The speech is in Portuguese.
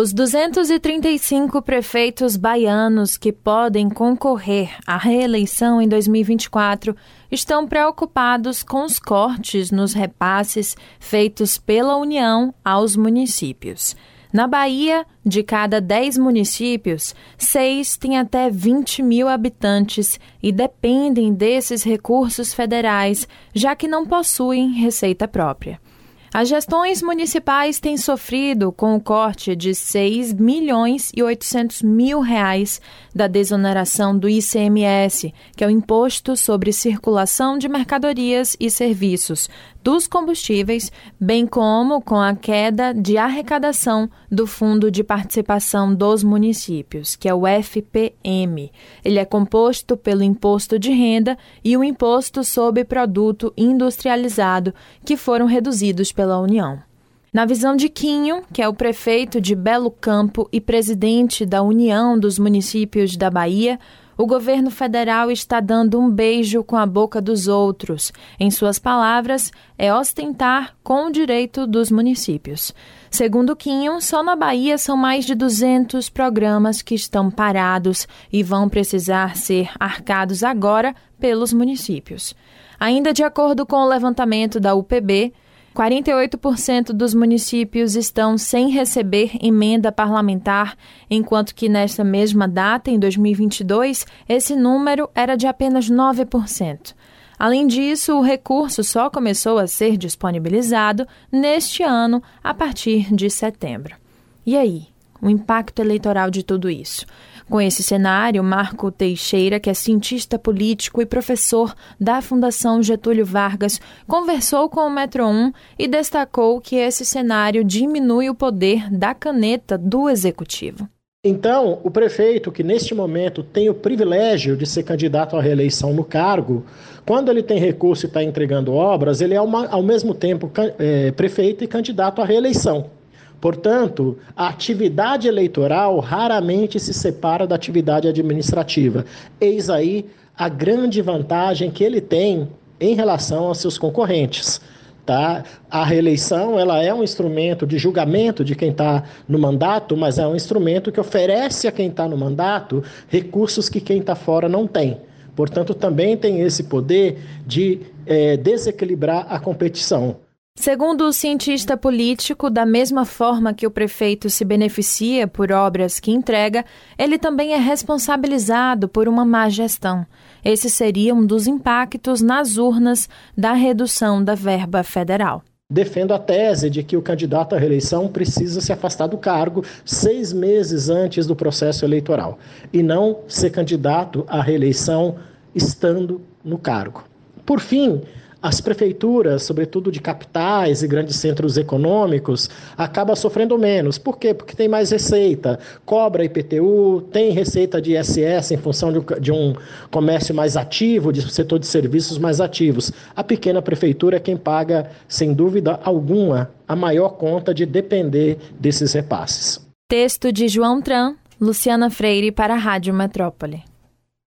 Os 235 prefeitos baianos que podem concorrer à reeleição em 2024 estão preocupados com os cortes nos repasses feitos pela União aos municípios. Na Bahia, de cada 10 municípios, seis têm até 20 mil habitantes e dependem desses recursos federais, já que não possuem receita própria. As gestões municipais têm sofrido com o corte de 6 milhões e 800 mil reais da desoneração do ICMS, que é o Imposto sobre Circulação de Mercadorias e Serviços, dos combustíveis, bem como com a queda de arrecadação do Fundo de Participação dos Municípios, que é o FPM. Ele é composto pelo Imposto de Renda e o Imposto sobre Produto Industrializado, que foram reduzidos pela União. Na visão de Quinho, que é o prefeito de Belo Campo e presidente da União dos Municípios da Bahia, o governo federal está dando um beijo com a boca dos outros. Em suas palavras, é ostentar com o direito dos municípios. Segundo Quinho, só na Bahia são mais de 200 programas que estão parados e vão precisar ser arcados agora pelos municípios. Ainda de acordo com o levantamento da UPB, 48% dos municípios estão sem receber emenda parlamentar, enquanto que nesta mesma data, em 2022, esse número era de apenas 9%. Além disso, o recurso só começou a ser disponibilizado neste ano, a partir de setembro. E aí, o impacto eleitoral de tudo isso? Com esse cenário, Marco Teixeira, que é cientista político e professor da Fundação Getúlio Vargas, conversou com o Metro 1 e destacou que esse cenário diminui o poder da caneta do executivo. Então, o prefeito, que neste momento tem o privilégio de ser candidato à reeleição no cargo, quando ele tem recurso e está entregando obras, ele é uma, ao mesmo tempo é, prefeito e candidato à reeleição. Portanto, a atividade eleitoral raramente se separa da atividade administrativa. Eis aí a grande vantagem que ele tem em relação aos seus concorrentes. Tá? A reeleição ela é um instrumento de julgamento de quem está no mandato, mas é um instrumento que oferece a quem está no mandato recursos que quem está fora não tem. Portanto, também tem esse poder de é, desequilibrar a competição. Segundo o cientista político, da mesma forma que o prefeito se beneficia por obras que entrega, ele também é responsabilizado por uma má gestão. Esse seria um dos impactos nas urnas da redução da verba federal. Defendo a tese de que o candidato à reeleição precisa se afastar do cargo seis meses antes do processo eleitoral e não ser candidato à reeleição estando no cargo. Por fim, as prefeituras, sobretudo de capitais e grandes centros econômicos, acabam sofrendo menos. Por quê? Porque tem mais receita, cobra IPTU, tem receita de ISS em função de um comércio mais ativo, de setor de serviços mais ativos. A pequena prefeitura é quem paga, sem dúvida alguma, a maior conta de depender desses repasses. Texto de João Tran, Luciana Freire para a Rádio Metrópole.